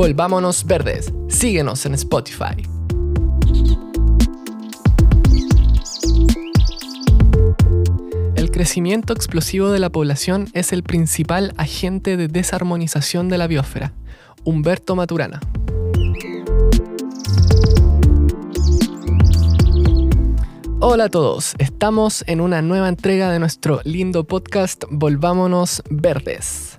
Volvámonos Verdes. Síguenos en Spotify. El crecimiento explosivo de la población es el principal agente de desarmonización de la biosfera. Humberto Maturana. Hola a todos, estamos en una nueva entrega de nuestro lindo podcast Volvámonos Verdes.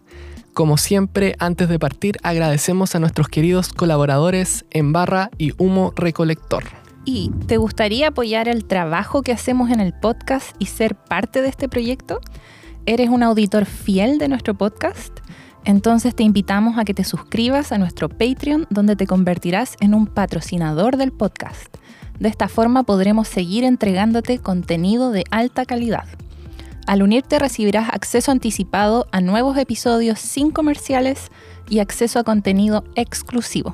Como siempre, antes de partir, agradecemos a nuestros queridos colaboradores en Barra y Humo Recolector. ¿Y te gustaría apoyar el trabajo que hacemos en el podcast y ser parte de este proyecto? ¿Eres un auditor fiel de nuestro podcast? Entonces te invitamos a que te suscribas a nuestro Patreon donde te convertirás en un patrocinador del podcast. De esta forma podremos seguir entregándote contenido de alta calidad. Al unirte recibirás acceso anticipado a nuevos episodios sin comerciales y acceso a contenido exclusivo.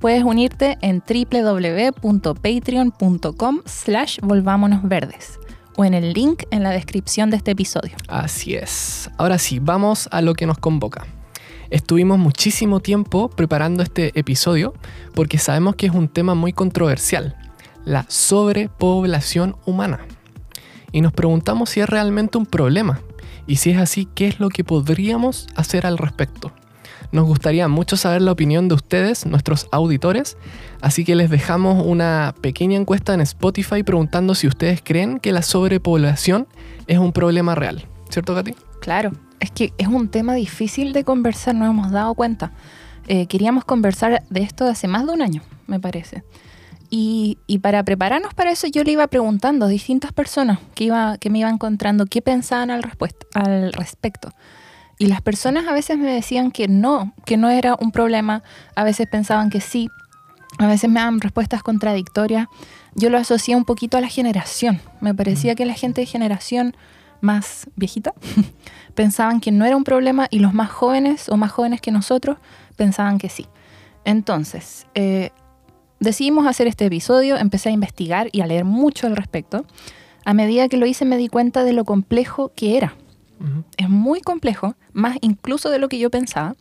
Puedes unirte en www.patreon.com slash volvámonosverdes o en el link en la descripción de este episodio. Así es. Ahora sí, vamos a lo que nos convoca. Estuvimos muchísimo tiempo preparando este episodio porque sabemos que es un tema muy controversial la sobrepoblación humana. Y nos preguntamos si es realmente un problema y si es así, ¿qué es lo que podríamos hacer al respecto? Nos gustaría mucho saber la opinión de ustedes, nuestros auditores, así que les dejamos una pequeña encuesta en Spotify preguntando si ustedes creen que la sobrepoblación es un problema real. ¿Cierto, Katy? Claro, es que es un tema difícil de conversar, no hemos dado cuenta. Eh, queríamos conversar de esto hace más de un año, me parece. Y, para prepararnos para eso yo le iba preguntando a distintas personas que, iba, que me iba encontrando qué pensaban al, al respecto. Y las personas a veces me decían que no, que no era un problema, a veces pensaban que sí, a veces me daban respuestas contradictorias. Yo lo asocié un poquito a la generación. Me parecía que la gente de generación más viejita pensaban que no era un problema y los más jóvenes o más jóvenes que nosotros pensaban que sí. Entonces, eh, decidimos hacer este episodio, empecé a investigar y a leer mucho al respecto. A medida que lo hice me di cuenta de lo complejo que era. Es muy complejo, más incluso de lo que yo pensaba.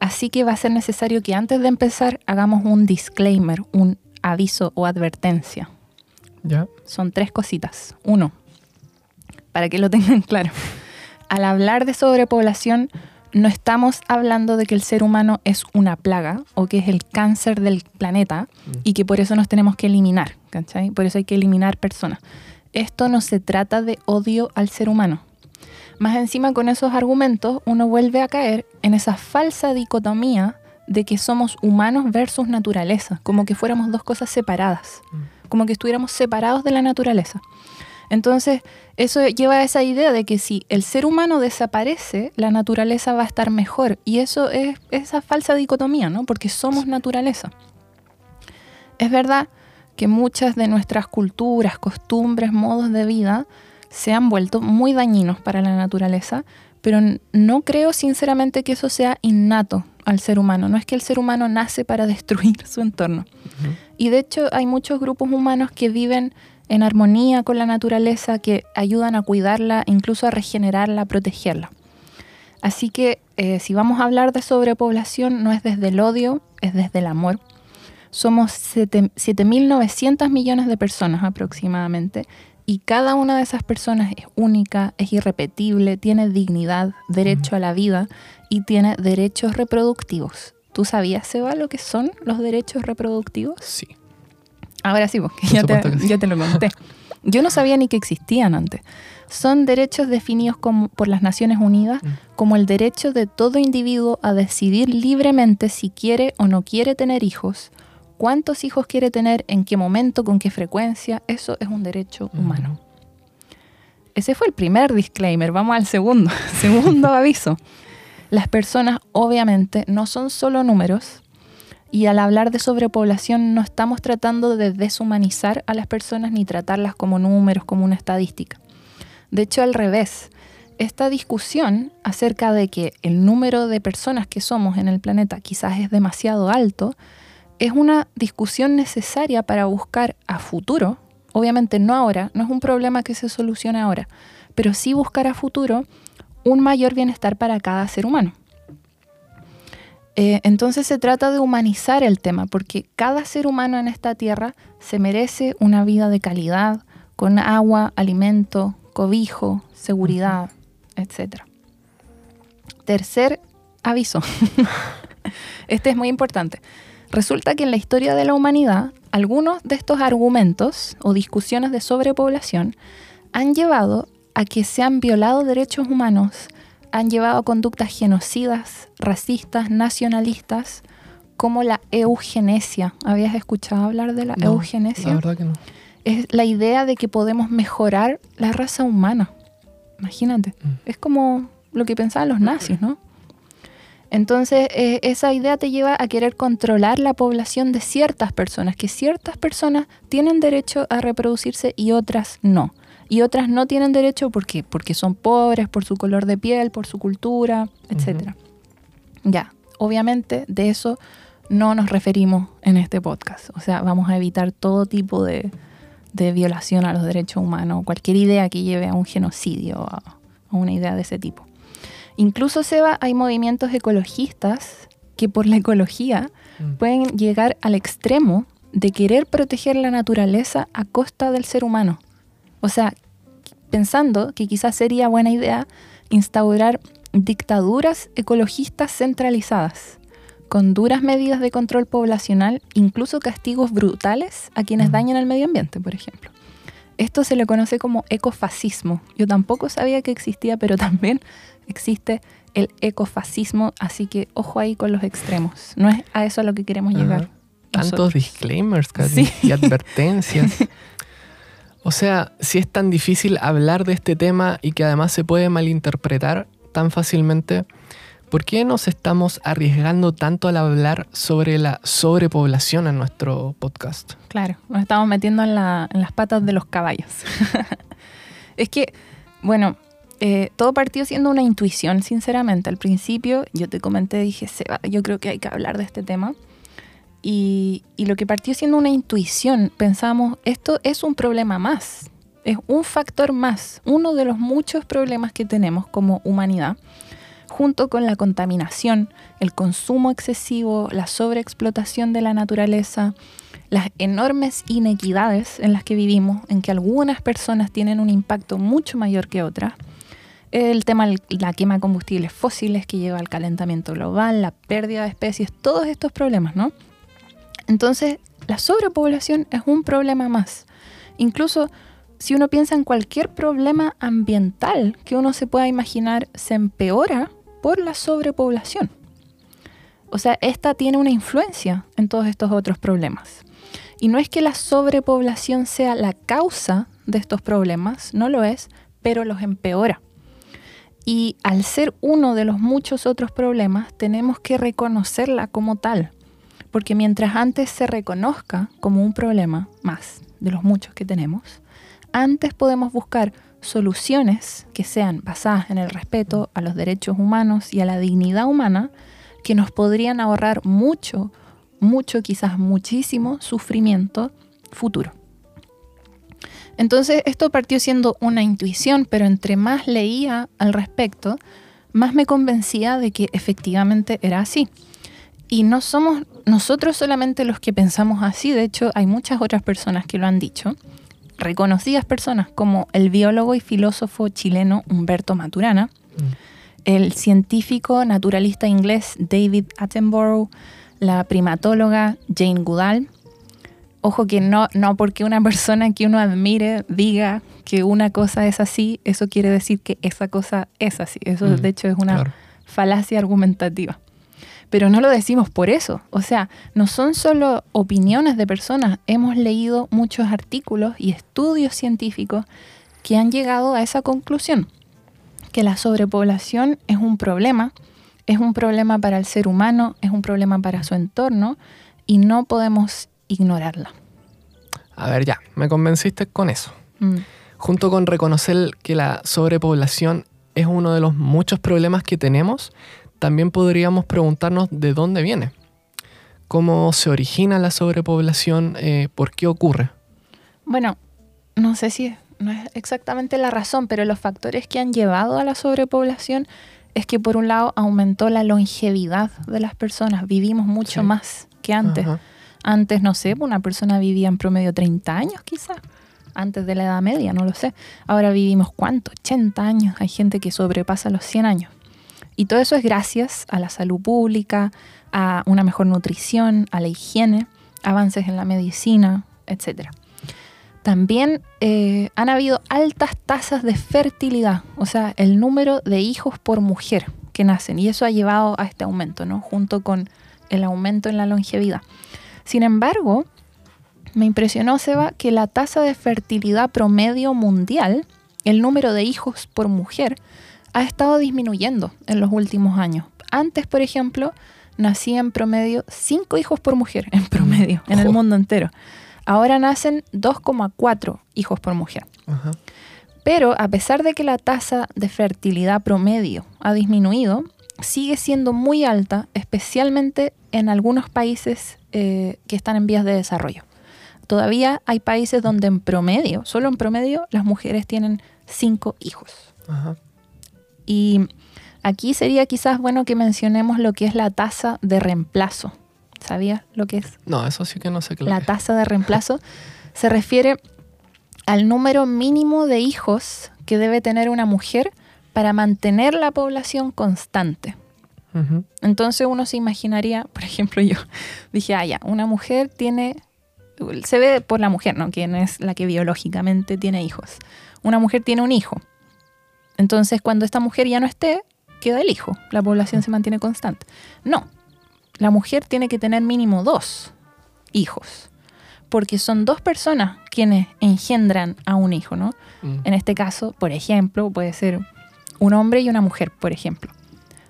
Así que va a ser necesario que antes de empezar hagamos un disclaimer, un aviso o advertencia. ¿Ya? Son tres cositas. Uno, para que lo tengan claro. Al hablar de sobrepoblación, no estamos hablando de que el ser humano es una plaga o que es el cáncer del planeta mm. y que por eso nos tenemos que eliminar, ¿cachai? Por eso hay que eliminar personas. Esto no se trata de odio al ser humano. Más encima con esos argumentos uno vuelve a caer en esa falsa dicotomía de que somos humanos versus naturaleza, como que fuéramos dos cosas separadas, mm. como que estuviéramos separados de la naturaleza. Entonces, eso lleva a esa idea de que si el ser humano desaparece, la naturaleza va a estar mejor. Y eso es esa falsa dicotomía, ¿no? Porque somos naturaleza. Es verdad que muchas de nuestras culturas, costumbres, modos de vida se han vuelto muy dañinos para la naturaleza, pero no creo sinceramente que eso sea innato al ser humano. No es que el ser humano nace para destruir su entorno. Y de hecho hay muchos grupos humanos que viven en armonía con la naturaleza que ayudan a cuidarla, incluso a regenerarla, a protegerla. Así que eh, si vamos a hablar de sobrepoblación, no es desde el odio, es desde el amor. Somos 7.900 millones de personas aproximadamente y cada una de esas personas es única, es irrepetible, tiene dignidad, derecho a la vida y tiene derechos reproductivos. ¿Tú sabías, Seba, lo que son los derechos reproductivos? Sí. Ahora sí, porque ya te, ya te, lo conté. Yo no sabía ni que existían antes. Son derechos definidos como, por las Naciones Unidas mm. como el derecho de todo individuo a decidir libremente si quiere o no quiere tener hijos, cuántos hijos quiere tener, en qué momento, con qué frecuencia. Eso es un derecho humano. Ese fue el primer disclaimer. Vamos al segundo. segundo aviso. Las personas obviamente no son solo números, y al hablar de sobrepoblación no estamos tratando de deshumanizar a las personas ni tratarlas como números, como una estadística. De hecho, al revés, esta discusión acerca de que el número de personas que somos en el planeta quizás es demasiado alto, es una discusión necesaria para buscar a futuro, obviamente no ahora, no es un problema que se solucione ahora, pero sí buscar a futuro un mayor bienestar para cada ser humano. Eh, entonces se trata de humanizar el tema, porque cada ser humano en esta tierra se merece una vida de calidad, con agua, alimento, cobijo, seguridad, etc. Tercer aviso. este es muy importante. Resulta que en la historia de la humanidad, algunos de estos argumentos o discusiones de sobrepoblación han llevado a que se han violado derechos humanos, han llevado a conductas genocidas, racistas, nacionalistas, como la eugenesia. ¿Habías escuchado hablar de la eugenesia? La verdad que no. Es la idea de que podemos mejorar la raza humana. Imagínate. Mm. Es como lo que pensaban los nazis, ¿no? Entonces, eh, esa idea te lleva a querer controlar la población de ciertas personas, que ciertas personas tienen derecho a reproducirse y otras no. Y otras no tienen derecho porque, porque son pobres, por su color de piel, por su cultura, etc. Ya, obviamente de eso no nos referimos en este podcast. O sea, vamos a evitar todo tipo de, de violación a los derechos humanos, cualquier idea que lleve a un genocidio, a, a una idea de ese tipo. Incluso, Seba, hay movimientos ecologistas que por la ecología Mm. pueden llegar al extremo de querer proteger la naturaleza a costa del ser humano. O sea, pensando que quizás sería buena idea instaurar dictaduras ecologistas centralizadas, con duras medidas de control poblacional, incluso castigos brutales a quienes dañan al medio ambiente, por ejemplo. Esto se le conoce como ecofascismo. Yo tampoco sabía que existía, pero también existe el ecofascismo, así que ojo ahí con los extremos. No es a eso a lo que queremos llegar. Tantos disclaimers casi, Sí. y advertencias. O sea, si es tan difícil hablar de este tema y que además se puede malinterpretar tan fácilmente, ¿por qué nos estamos arriesgando tanto al hablar sobre la sobrepoblación en nuestro podcast? Claro, nos estamos metiendo en, la- en las patas de los caballos. es que, bueno, eh, todo partió siendo una intuición, sinceramente. Al principio yo te comenté, dije, Seba, yo creo que hay que hablar de este tema. Y, lo que partió siendo una intuición, pensamos, esto es un problema más, es un factor más, uno de los muchos problemas que tenemos como humanidad, junto con la contaminación, el consumo excesivo, la sobreexplotación de la naturaleza, las enormes inequidades en las que vivimos, en que algunas personas tienen un impacto mucho mayor que otras, el tema de la quema de combustibles fósiles que lleva al calentamiento global, la pérdida de especies, todos estos problemas, ¿no? Entonces, la sobrepoblación es un problema más. Incluso si uno piensa en cualquier problema ambiental que uno se pueda imaginar, se empeora por la sobrepoblación. O sea, esta tiene una influencia en todos estos otros problemas. Y no es que la sobrepoblación sea la causa de estos problemas, no lo es, pero los empeora. Y al ser uno de los muchos otros problemas, tenemos que reconocerla como tal. Porque mientras antes se reconozca como un problema más de los muchos que tenemos, antes podemos buscar soluciones que sean basadas en el respeto a los derechos humanos y a la dignidad humana que nos podrían ahorrar mucho, mucho, quizás muchísimo sufrimiento futuro. Entonces esto partió siendo una intuición, pero entre más leía al respecto, más me convencía de que efectivamente era así. Y no somos nosotros solamente los que pensamos así, de hecho hay muchas otras personas que lo han dicho, reconocidas personas como el biólogo y filósofo chileno Humberto Maturana, el científico naturalista inglés David Attenborough, la primatóloga Jane Goodall. Ojo que no, no porque una persona que uno admire diga que una cosa es así, eso quiere decir que esa cosa es así. Eso Mm, de hecho es una claro. falacia argumentativa. Pero no lo decimos por eso. O sea, no son solo opiniones de personas. Hemos leído muchos artículos y estudios científicos que han llegado a esa conclusión. Que la sobrepoblación es un problema, es un problema para el ser humano, es un problema para su entorno y no podemos ignorarla. A ver, ya, me convenciste con eso. Mm, Junto con reconocer que la sobrepoblación es uno de los muchos problemas que tenemos, también podríamos preguntarnos de dónde viene. ¿Cómo se origina la sobrepoblación? Eh, ¿Por qué ocurre? Bueno, no sé si no es exactamente la razón, pero los factores que han llevado a la sobrepoblación es que por un lado aumentó la longevidad de las personas, vivimos mucho Sí. más que antes. Ajá. Antes, no sé, una persona vivía en promedio 30 años quizás, antes de la Edad Media, no lo sé. Ahora vivimos cuánto, 80 años, hay gente que sobrepasa los 100 años. Y todo eso es gracias a la salud pública, a una mejor nutrición, a la higiene, avances en la medicina, etc. También eh, han habido altas tasas de fertilidad, o sea, el número de hijos por mujer que nacen, y eso ha llevado a este aumento, ¿no? Junto con el aumento en la longevidad. Sin embargo, me impresionó, Seba, que la tasa de fertilidad promedio mundial, el número de hijos por mujer, ha estado disminuyendo en los últimos años. Antes, por ejemplo, nacían en promedio 5 hijos por mujer, en promedio, en el mundo entero. Ahora nacen 2,4 hijos por mujer. Ajá. Pero a pesar de que la tasa de fertilidad promedio ha disminuido, sigue siendo muy alta, especialmente en algunos países eh, que están en vías de desarrollo. Todavía hay países donde en promedio, solo en promedio, las mujeres tienen cinco hijos. Ajá. Y aquí sería quizás bueno que mencionemos lo que es la tasa de reemplazo. ¿Sabías lo que es No, eso sí que no sé qué la tasa de reemplazo se refiere al número mínimo de hijos que debe tener una mujer para mantener la población constante. Entonces uno se imaginaría, por ejemplo, yo dije, ah, ya, una mujer tiene, se ve por la mujer, ¿no? Quien es la que biológicamente tiene hijos. Una mujer tiene un hijo. Entonces cuando esta mujer ya no esté, queda el hijo. La población se mantiene constante. No, la mujer tiene que tener mínimo dos hijos. Porque son dos personas quienes engendran a un hijo, ¿no? Mm. En este caso, por ejemplo, puede ser un hombre y una mujer, por ejemplo.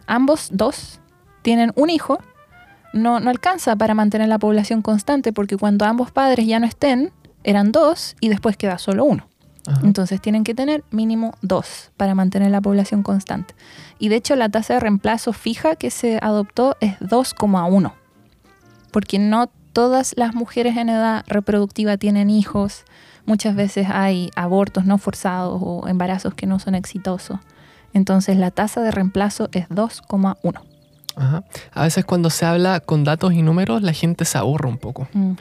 Ambos dos tienen un hijo, no, no alcanza para mantener la población constante porque cuando ambos padres ya no estén, eran dos y después queda solo uno. Ajá. Entonces tienen que tener mínimo dos para mantener la población constante. Y de hecho la tasa de reemplazo fija que se adoptó es 2,1. Porque no todas las mujeres en edad reproductiva tienen hijos. Muchas veces hay abortos no forzados o embarazos que no son exitosos. Entonces la tasa de reemplazo es 2,1. Ajá. A veces cuando se habla con datos y números, la gente se aburre un poco. Mm.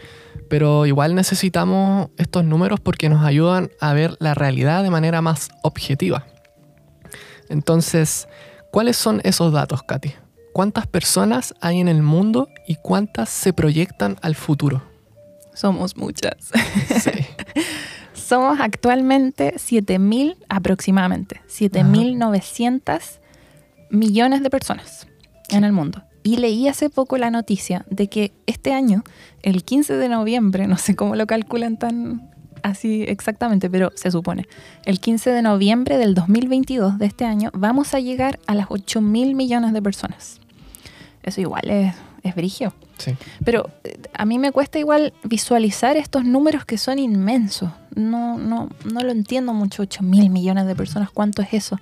Pero igual necesitamos estos números porque nos ayudan a ver la realidad de manera más objetiva. Entonces, ¿cuáles son esos datos, Katy? ¿Cuántas personas hay en el mundo y cuántas se proyectan al futuro? Somos muchas. Sí. Somos actualmente 7.000 aproximadamente, 7.900 millones de personas en el mundo. Y leí hace poco la noticia de que este año, el 15 de noviembre, no sé cómo lo calculan tan así exactamente, pero se supone, el 15 de noviembre del 2022 de este año, vamos a llegar a las 8.000 millones de personas. Eso igual es, es brigio. Sí. Pero eh, a mí me cuesta igual visualizar estos números que son inmensos. No, no, no lo entiendo mucho, 8 mil millones de personas, ¿cuánto es eso?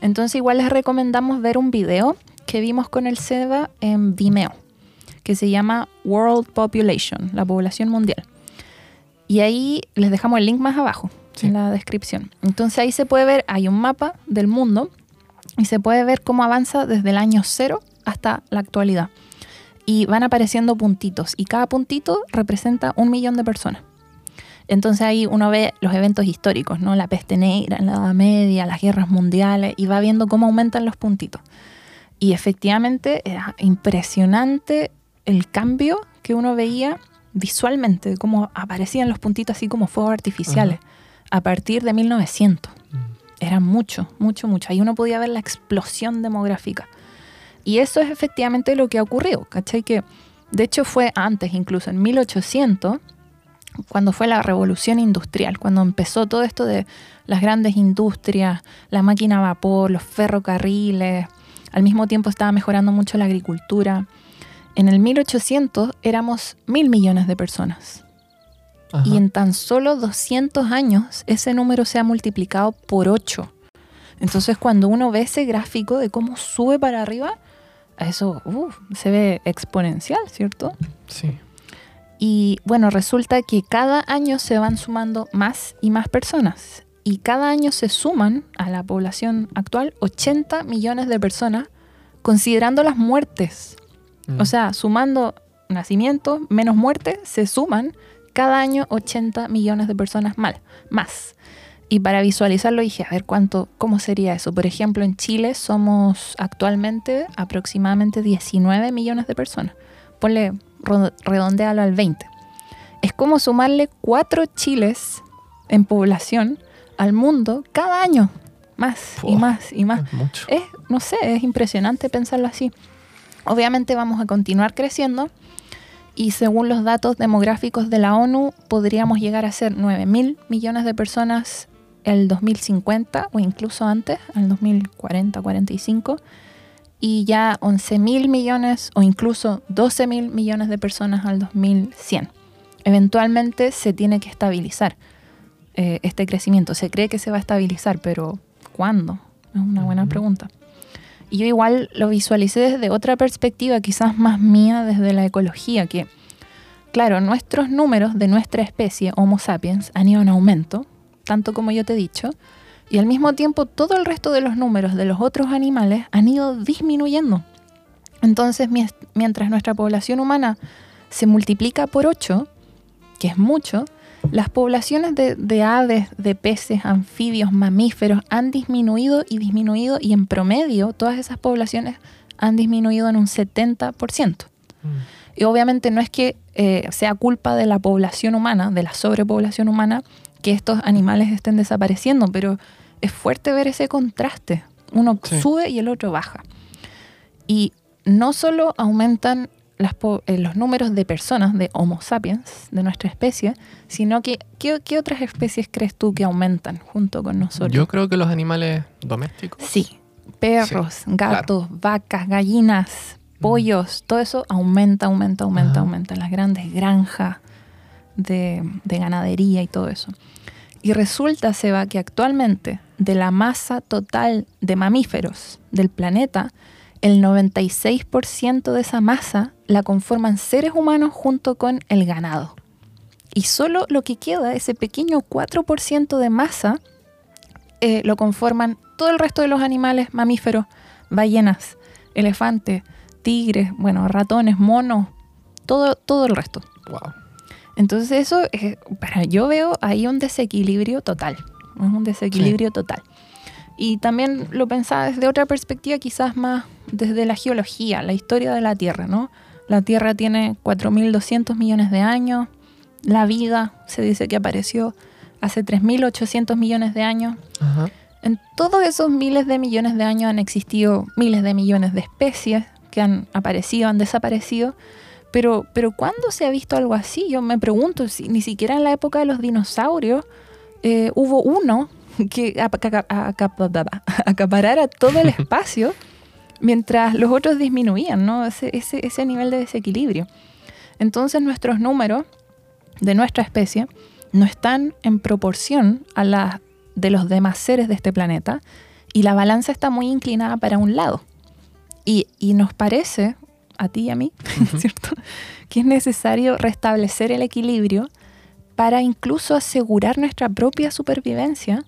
Entonces igual les recomendamos ver un video que vimos con el SEBA en Vimeo, que se llama World Population, la población mundial. Y ahí les dejamos el link más abajo, Sí. en la descripción. Entonces ahí se puede ver, hay un mapa del mundo y se puede ver cómo avanza desde el año cero hasta la actualidad y van apareciendo puntitos y cada puntito representa un millón de personas. Entonces ahí uno ve los eventos históricos, ¿no? La peste negra la Edad Media, las guerras mundiales y va viendo cómo aumentan los puntitos. Y efectivamente era impresionante el cambio que uno veía visualmente, cómo aparecían los puntitos así como fuegos artificiales a partir de 1900. Era mucho, mucho, mucho. Ahí uno podía ver la explosión demográfica. Y eso es efectivamente lo que ha ocurrido, ¿cachai? Que de hecho fue antes, incluso en 1800, cuando fue la revolución industrial, cuando empezó todo esto de las grandes industrias, la máquina a vapor, los ferrocarriles, al mismo tiempo estaba mejorando mucho la agricultura. En el 1800 éramos mil millones de personas. Ajá. Y en tan solo 200 años ese número se ha multiplicado por 8. Entonces cuando uno ve ese gráfico de cómo sube para arriba, eso se ve exponencial, ¿cierto? Sí. Y bueno, resulta que cada año se van sumando más y más personas. Y cada año se suman a la población actual 80 millones de personas, considerando las muertes. Mm. O sea, sumando nacimientos menos muertes, se suman cada año 80 millones de personas mal, más. Y para visualizarlo dije, a ver cuánto, cómo sería eso. Por ejemplo, en Chile somos actualmente aproximadamente 19 millones de personas. Ponle, redondealo al 20. Es como sumarle cuatro chiles en población al mundo cada año. Más y más y más Es mucho. es, no sé, es impresionante pensarlo así. Obviamente vamos a continuar creciendo y según los datos demográficos de la ONU podríamos llegar a ser 9 mil millones de personas el 2050 o incluso antes, el 2040, 45 y ya 11 mil millones o incluso 12 mil millones de personas al 2100. Eventualmente se tiene que estabilizar eh, este crecimiento. Se cree que se va a estabilizar, pero ¿cuándo? Es una buena pregunta. Y yo igual lo visualicé desde otra perspectiva, quizás más mía, desde la ecología, que, claro, nuestros números de nuestra especie, Homo sapiens, han ido en aumento, tanto como yo te he dicho, y al mismo tiempo todo el resto de los números de los otros animales han ido disminuyendo. Entonces, mientras nuestra población humana se multiplica por 8, que es mucho, las poblaciones de, de aves, de peces, anfibios, mamíferos han disminuido y disminuido y en promedio todas esas poblaciones han disminuido en un 70%. Mm. Y obviamente no es que eh, sea culpa de la población humana, de la sobrepoblación humana, que estos animales estén desapareciendo, pero es fuerte ver ese contraste. Uno Sí. sube y el otro baja. Y no solo aumentan las eh, los números de personas, de Homo sapiens, de nuestra especie, sino que ¿qué, qué otras especies crees tú que aumentan junto con nosotros? Yo creo que los animales domésticos. Sí, perros, Sí, gatos, vacas, gallinas, pollos, todo eso aumenta, aumenta, aumenta, aumenta. Las grandes granjas de, de ganadería y todo eso. Y resulta, Seba, que actualmente de la masa total de mamíferos del planeta, el 96% de esa masa la conforman seres humanos junto con el ganado. Y solo lo que queda, ese pequeño 4% de masa, eh, lo conforman todo el resto de los animales mamíferos, ballenas, elefantes, tigres, bueno, ratones, monos, todo, todo el resto. Wow. Entonces eso, para yo veo ahí un desequilibrio total, es un desequilibrio total. Y también lo pensaba desde otra perspectiva, quizás más desde la geología, la historia de la Tierra, ¿no? La Tierra tiene 4.200 millones de años, la vida se dice que apareció hace 3.800 millones de años. Ajá. En todos esos miles de millones de años han existido miles de millones de especies que han aparecido, han desaparecido. Pero, pero ¿cuándo se ha visto algo así? Yo me pregunto, si ni siquiera en la época de los dinosaurios eh, hubo uno que aca- aca- acaparara todo el espacio mientras los otros disminuían, ¿no? Ese, ese, ese nivel de desequilibrio. Entonces nuestros números de nuestra especie no están en proporción a la de los demás seres de este planeta y la balanza está muy inclinada para un lado. Y, y nos parece, a ti y a mí, ¿cierto? Que es necesario restablecer el equilibrio para incluso asegurar nuestra propia supervivencia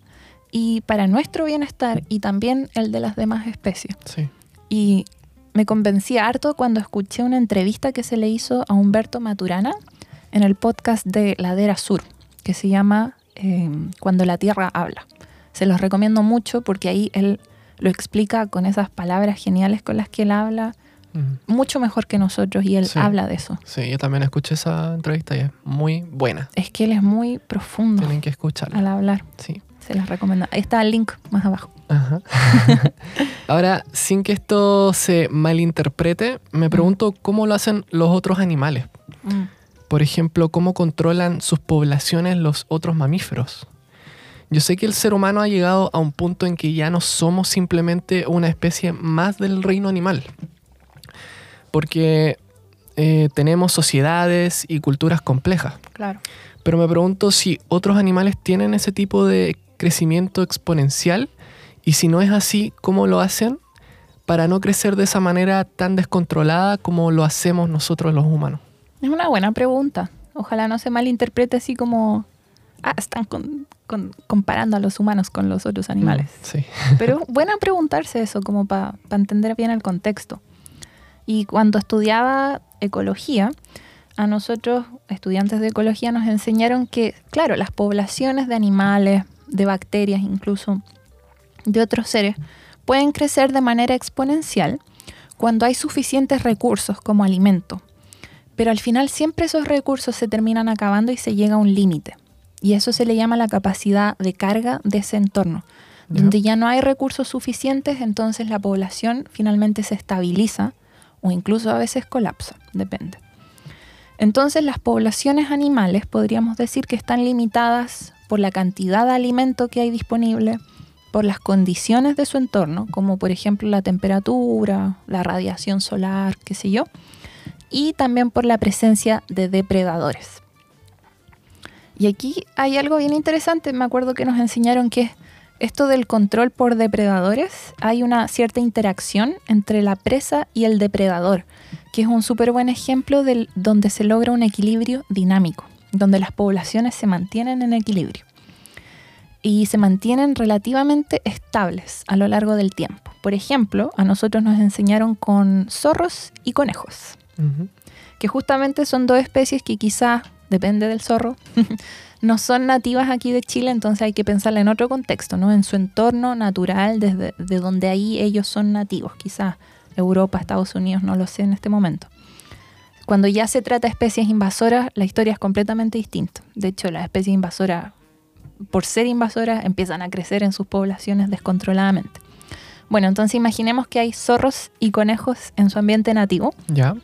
y para nuestro bienestar y también el de las demás especies. Sí. Y me convencí harto cuando escuché una entrevista que se le hizo a Humberto Maturana en el podcast de Ladera Sur, que se llama eh, Cuando la Tierra habla. Se los recomiendo mucho porque ahí él lo explica con esas palabras geniales con las que él habla, mucho mejor que nosotros y él Sí. habla de eso. Sí, yo también escuché esa entrevista y es muy buena. Es que él es muy profundo Tienen que escucharla. al hablar. Sí. Se las recomiendo. Ahí está el link más abajo. Ajá. Ahora, sin que esto se malinterprete, me pregunto cómo lo hacen los otros animales. Por ejemplo, cómo controlan sus poblaciones los otros mamíferos. Yo sé que el ser humano ha llegado a un punto en que ya no somos simplemente una especie más del reino animal. Porque eh, tenemos sociedades y culturas complejas. Claro. Pero me pregunto si otros animales tienen ese tipo de crecimiento exponencial y si no es así, ¿cómo lo hacen para no crecer de esa manera tan descontrolada como lo hacemos nosotros los humanos? Es una buena pregunta. Ojalá no se malinterprete así como, ah, están con- con- comparando a los humanos con los otros animales. Mm, Sí. Pero bueno preguntarse eso, como para entender bien el contexto. Y cuando estudiaba ecología, a nosotros, estudiantes de ecología, nos enseñaron que, claro, las poblaciones de animales, de bacterias, incluso de otros seres, pueden crecer de manera exponencial cuando hay suficientes recursos como alimento. Pero al final siempre esos recursos se terminan acabando y se llega a un límite. Y eso se le llama la capacidad de carga de ese entorno. Donde ya no hay recursos suficientes, entonces la población finalmente se estabiliza o incluso a veces colapsa, depende. Entonces las poblaciones animales podríamos decir que están limitadas por la cantidad de alimento que hay disponible, por las condiciones de su entorno, como por ejemplo la temperatura, la radiación solar, qué sé yo, y también por la presencia de depredadores. Y aquí hay algo bien interesante, me acuerdo que nos enseñaron que esto del control por depredadores, hay una cierta interacción entre la presa y el depredador, que es un súper buen ejemplo del, donde se logra un equilibrio dinámico, donde las poblaciones se mantienen en equilibrio y se mantienen relativamente estables a lo largo del tiempo. Por ejemplo, a nosotros nos enseñaron con zorros y conejos que justamente son dos especies que quizás, depende del zorro, no son nativas aquí de Chile, entonces hay que pensarla en otro contexto, ¿no? En su entorno natural, desde de donde ahí ellos son nativos, quizás Europa, Estados Unidos, no lo sé en este momento. Cuando ya se trata de especies invasoras, la historia es completamente distinta. De hecho, las especies invasoras, por ser invasoras, empiezan a crecer en sus poblaciones descontroladamente. Bueno, entonces imaginemos que hay zorros y conejos en su ambiente nativo. Ya.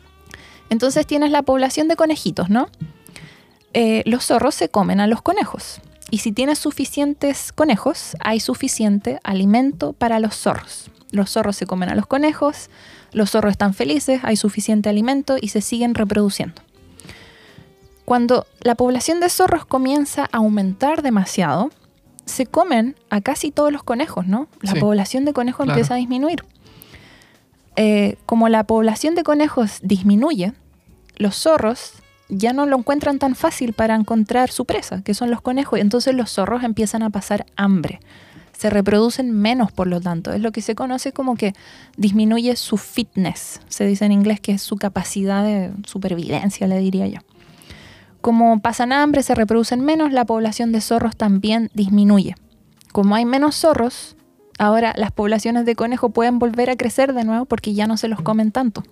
Entonces tienes la población de conejitos, ¿no? Eh, los zorros se comen a los conejos. Y si tienes suficientes conejos, hay suficiente alimento para los zorros. Los zorros se comen a los conejos, los zorros están felices, hay suficiente alimento y se siguen reproduciendo. Cuando la población de zorros comienza a aumentar demasiado, se comen a casi todos los conejos, ¿no? La Sí. población de conejos Claro. empieza a disminuir. Eh, como la población de conejos disminuye, los zorros ya no lo encuentran tan fácil para encontrar su presa, que son los conejos. Entonces los zorros empiezan a pasar hambre. Se reproducen menos, por lo tanto. Es lo que se conoce como que disminuye su fitness. Se dice en inglés que es su capacidad de supervivencia, le diría yo. Como pasan hambre, se reproducen menos, la población de zorros también disminuye. Como hay menos zorros, ahora las poblaciones de conejo pueden volver a crecer de nuevo porque ya no se los comen tanto.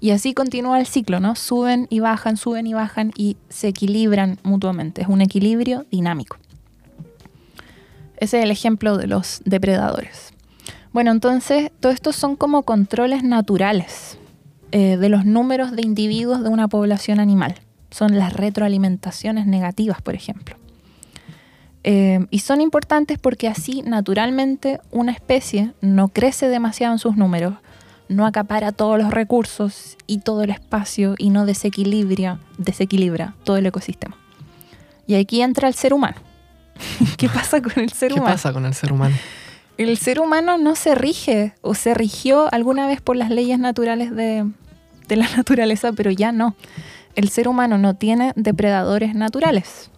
Y así continúa el ciclo, ¿no? Suben y bajan, suben y bajan y se equilibran mutuamente. Es un equilibrio dinámico. Ese es el ejemplo de los depredadores. Bueno, entonces, todo esto son como controles naturales eh, de los números de individuos de una población animal. Son las retroalimentaciones negativas, por ejemplo. Eh, y son importantes porque así, naturalmente, una especie no crece demasiado en sus números, no acapara todos los recursos y todo el espacio y no desequilibra, desequilibra todo el ecosistema. Y aquí entra el ser humano. ¿Qué pasa con el ser ¿Qué humano? pasa con el ser humano? El ser humano no se rige o se rigió alguna vez por las leyes naturales de, de la naturaleza, pero ya no. El ser humano no tiene depredadores naturales.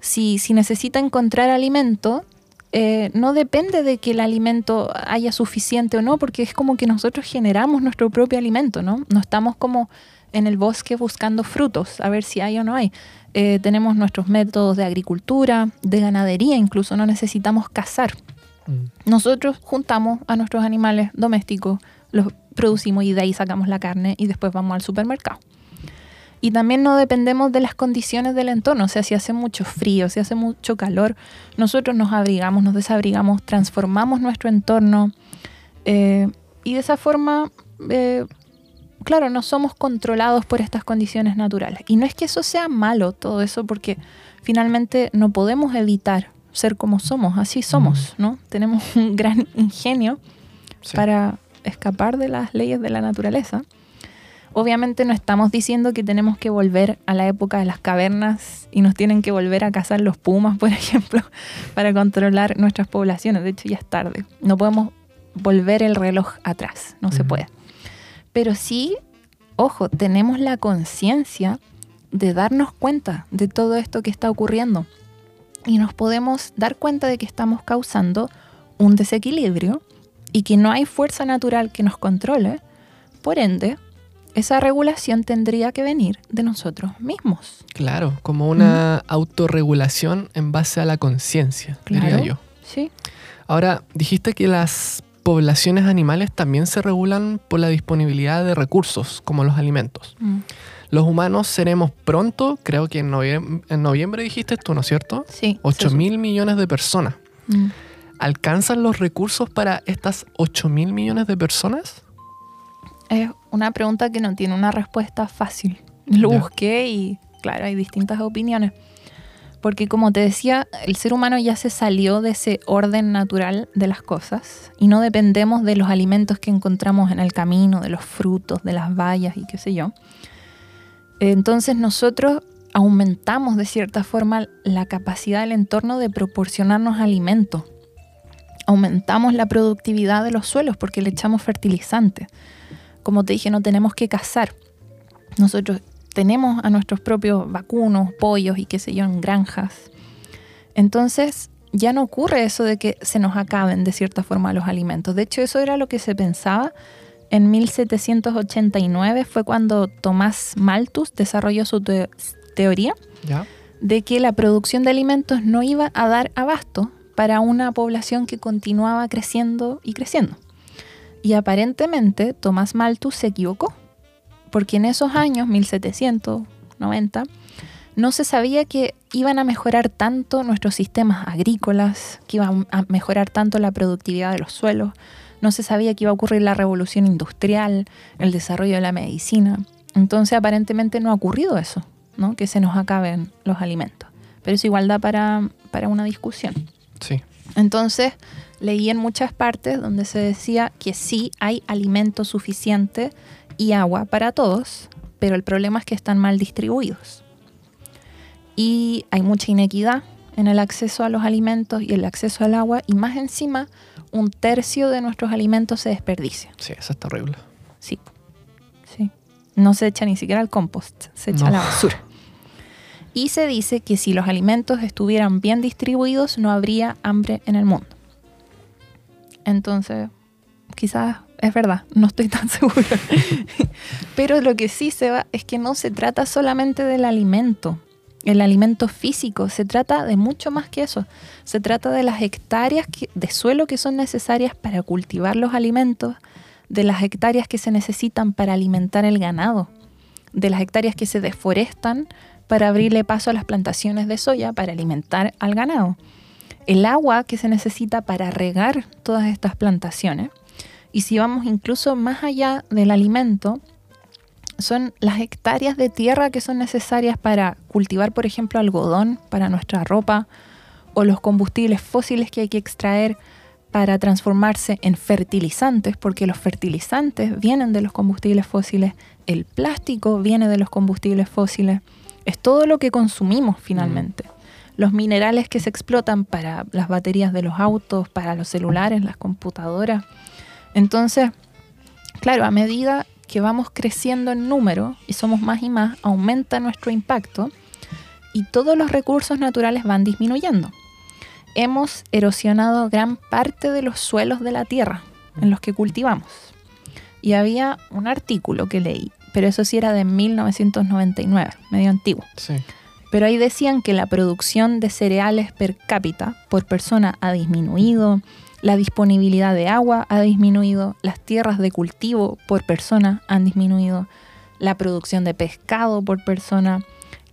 Si, si necesita encontrar alimento, eh, no depende de que el alimento haya suficiente o no, porque es como que nosotros generamos nuestro propio alimento, ¿no? No estamos como en el bosque buscando frutos, a ver si hay o no hay. Eh, tenemos nuestros métodos de agricultura, de ganadería, incluso no necesitamos cazar. Mm. Nosotros juntamos a nuestros animales domésticos, los producimos y de ahí sacamos la carne y después vamos al supermercado. Y también no dependemos de las condiciones del entorno, o sea, si hace mucho frío, si hace mucho calor, nosotros nos abrigamos, nos desabrigamos, transformamos nuestro entorno eh, y de esa forma, eh, claro, no somos controlados por estas condiciones naturales. Y no es que eso sea malo, todo eso, porque finalmente no podemos evitar ser como somos, así somos, ¿no? Tenemos un gran ingenio Sí. para escapar de las leyes de la naturaleza. Obviamente no estamos diciendo que tenemos que volver a la época de las cavernas y nos tienen que volver a cazar los pumas, por ejemplo, para controlar nuestras poblaciones. De hecho, ya es tarde. No podemos volver el reloj atrás, no se puede. Pero sí, ojo, tenemos la conciencia de darnos cuenta de todo esto que está ocurriendo y nos podemos dar cuenta de que estamos causando un desequilibrio y que no hay fuerza natural que nos controle, por ende, esa regulación tendría que venir de nosotros mismos. Claro, como una autorregulación en base a la conciencia, diría Claro. yo. Sí, Ahora, dijiste que las poblaciones animales también se regulan por la disponibilidad de recursos, como los alimentos. Mm. Los humanos seremos pronto, creo que en noviembre, en noviembre dijiste tú, ¿no es cierto? sí. 8 mil millones de personas. Mm. ¿Alcanzan los recursos para estas 8 mil millones de personas? Es una pregunta que no tiene una respuesta fácil. Lo Ya. busqué y, claro, hay distintas opiniones. Porque como te decía, el ser humano ya se salió de ese orden natural de las cosas y no dependemos de los alimentos que encontramos en el camino, de los frutos, de las bayas y qué sé yo. Entonces nosotros aumentamos de cierta forma la capacidad del entorno de proporcionarnos alimento. Aumentamos la productividad de los suelos porque le echamos fertilizantes como te dije, no tenemos que cazar. Nosotros tenemos a nuestros propios vacunos, pollos y qué sé yo, en granjas. Entonces ya no ocurre eso de que se nos acaben de cierta forma los alimentos. De hecho, eso era lo que se pensaba. En 1789 fue cuando Tomás Malthus desarrolló su te- teoría ¿Ya? de que la producción de alimentos no iba a dar abasto para una población que continuaba creciendo y creciendo. Y aparentemente Tomás Malthus se equivocó, porque en esos años, 1790, no se sabía que iban a mejorar tanto nuestros sistemas agrícolas, que iban a mejorar tanto la productividad de los suelos, no se sabía que iba a ocurrir la revolución industrial, el desarrollo de la medicina. Entonces aparentemente no ha ocurrido eso, ¿no? que se nos acaben los alimentos. Pero eso igual da para, para una discusión. Sí. Entonces leí en muchas partes donde se decía que sí hay alimento suficiente y agua para todos, pero el problema es que están mal distribuidos. Y hay mucha inequidad en el acceso a los alimentos y el acceso al agua, y más encima, un tercio de nuestros alimentos se desperdicia. Sí, eso es terrible. Sí, sí. No se echa ni siquiera al compost, se echa a la basura. Y se dice que si los alimentos estuvieran bien distribuidos, no habría hambre en el mundo. Entonces, quizás es verdad, no estoy tan segura. Pero lo que sí se va es que no se trata solamente del alimento, el alimento físico, se trata de mucho más que eso. Se trata de las hectáreas de suelo que son necesarias para cultivar los alimentos, de las hectáreas que se necesitan para alimentar el ganado, de las hectáreas que se deforestan para abrirle paso a las plantaciones de soya para alimentar al ganado, el agua que se necesita para regar todas estas plantaciones. Y si vamos incluso más allá del alimento, son las hectáreas de tierra que son necesarias para cultivar, por ejemplo, algodón para nuestra ropa, o los combustibles fósiles que hay que extraer para transformarse en fertilizantes, porque los fertilizantes vienen de los combustibles fósiles, el plástico viene de los combustibles fósiles, es todo lo que consumimos finalmente. Los minerales que se explotan para las baterías de los autos, para los celulares, las computadoras. Entonces, claro, a medida que vamos creciendo en número y somos más y más, aumenta nuestro impacto y todos los recursos naturales van disminuyendo. Hemos erosionado gran parte de los suelos de la tierra en los que cultivamos. Y había un artículo que leí, pero eso sí era de 1999, medio antiguo. Sí. Pero ahí decían que la producción de cereales per cápita por persona ha disminuido, la disponibilidad de agua ha disminuido, las tierras de cultivo por persona han disminuido, la producción de pescado por persona,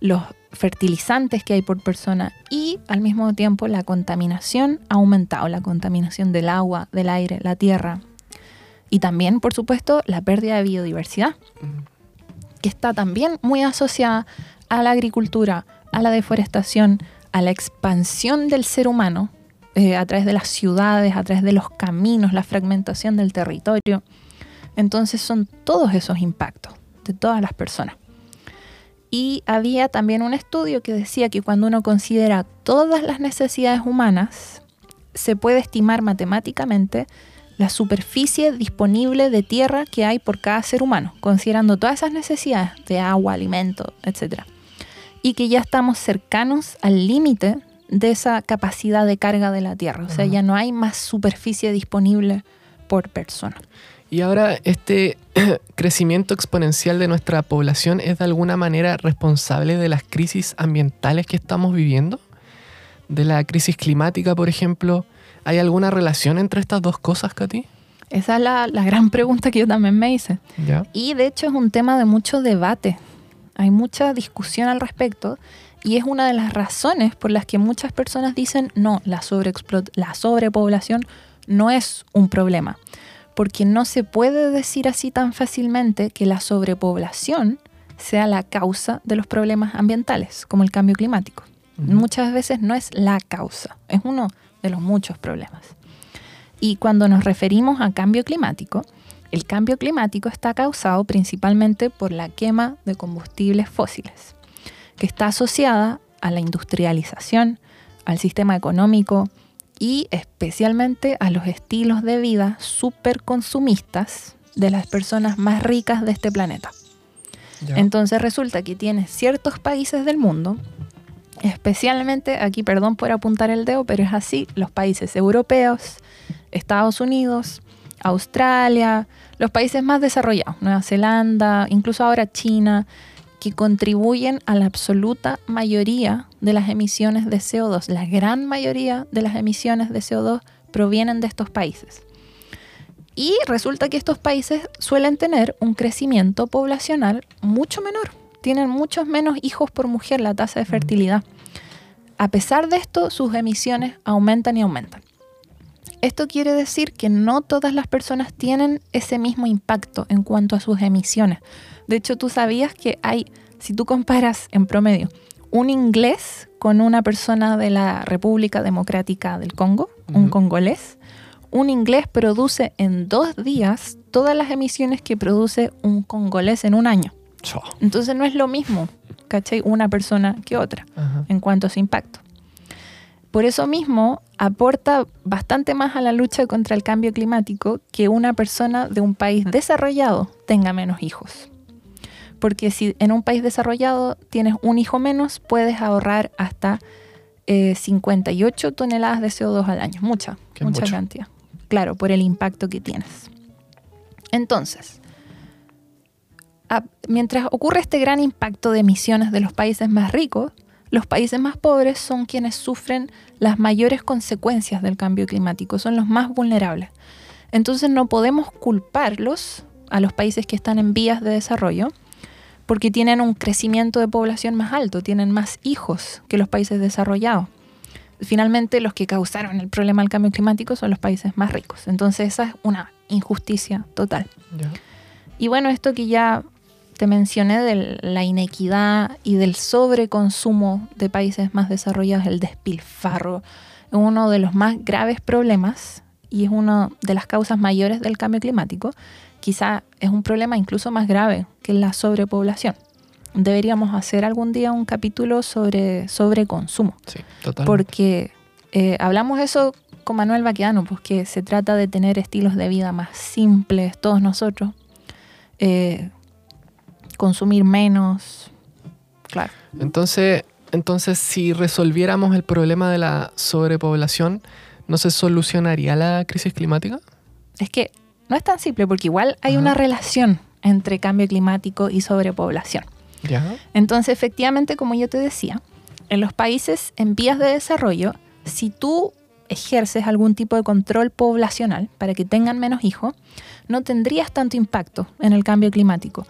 los fertilizantes que hay por persona y al mismo tiempo la contaminación ha aumentado, la contaminación del agua, del aire, la tierra. Y también, por supuesto, la pérdida de biodiversidad que está también muy asociada a la agricultura, a la deforestación, a la expansión del ser humano eh, a través de las ciudades, a través de los caminos, la fragmentación del territorio. Entonces son todos esos impactos de todas las personas. Y había también un estudio que decía que cuando uno considera todas las necesidades humanas, se puede estimar matemáticamente la superficie disponible de tierra que hay por cada ser humano, considerando todas esas necesidades de agua, alimento, etc. Y que ya estamos cercanos al límite de esa capacidad de carga de la Tierra. O sea, ya no hay más superficie disponible por persona. Y ahora este crecimiento exponencial de nuestra población es de alguna manera responsable de las crisis ambientales que estamos viviendo, de la crisis climática, por ejemplo. ¿Hay alguna relación entre estas dos cosas, Katy? Esa es la, la gran pregunta que yo también me hice. Ya. Y de hecho es un tema de mucho debate. Hay mucha discusión al respecto y es una de las razones por las que muchas personas dicen no, la, la sobrepoblación no es un problema. Porque no se puede decir así tan fácilmente que la sobrepoblación sea la causa de los problemas ambientales, como el cambio climático. Muchas veces no es la causa, es uno de los muchos problemas. Y cuando nos referimos a cambio climático, el cambio climático está causado principalmente por la quema de combustibles fósiles, que está asociada a la industrialización, al sistema económico y especialmente a los estilos de vida superconsumistas de las personas más ricas de este planeta. Ya. Entonces resulta que tienes ciertos países del mundo, especialmente, aquí perdón por apuntar el dedo, pero es así, los países europeos, Estados Unidos, Australia, los países más desarrollados, Nueva Zelanda, incluso ahora China, que contribuyen a la absoluta mayoría de las emisiones de CO2. La gran mayoría de las emisiones de CO2 provienen de estos países. Y resulta que estos países suelen tener un crecimiento poblacional mucho menor. Tienen muchos menos hijos por mujer, la tasa de fertilidad. A pesar de esto, sus emisiones aumentan y aumentan. Esto quiere decir que no todas las personas tienen ese mismo impacto en cuanto a sus emisiones. De hecho, tú sabías que hay, si tú comparas en promedio un inglés con una persona de la República Democrática del Congo, un congolés, un inglés produce en dos días todas las emisiones que produce un congolés en un año. Entonces no es lo mismo, ¿cachai? Una persona que otra en cuanto a su impacto. Por eso mismo aporta bastante más a la lucha contra el cambio climático que una persona de un país desarrollado tenga menos hijos. Porque si en un país desarrollado tienes un hijo menos, puedes ahorrar hasta eh, 58 toneladas de CO2 al año. Mucha, mucha mucho. cantidad. Claro, por el impacto que tienes. Entonces, a- mientras ocurre este gran impacto de emisiones de los países más ricos, los países más pobres son quienes sufren las mayores consecuencias del cambio climático, son los más vulnerables. Entonces no podemos culparlos a los países que están en vías de desarrollo porque tienen un crecimiento de población más alto, tienen más hijos que los países desarrollados. Finalmente los que causaron el problema del cambio climático son los países más ricos. Entonces esa es una injusticia total. Y bueno, esto que ya te mencioné de la inequidad y del sobreconsumo de países más desarrollados, el despilfarro, es uno de los más graves problemas y es una de las causas mayores del cambio climático. Quizá es un problema incluso más grave que la sobrepoblación. Deberíamos hacer algún día un capítulo sobre sobreconsumo Sí, totalmente. porque eh, hablamos eso con Manuel Baquedano, pues que se trata de tener estilos de vida más simples, todos nosotros, eh, consumir menos, claro. Entonces, entonces, si resolviéramos el problema de la sobrepoblación, ¿no se solucionaría la crisis climática? Es que no es tan simple, porque igual hay Ajá. una relación entre cambio climático y sobrepoblación. Ya. Entonces, efectivamente, como yo te decía, en los países en vías de desarrollo, si tú ejerces algún tipo de control poblacional para que tengan menos hijos, no tendrías tanto impacto en el cambio climático,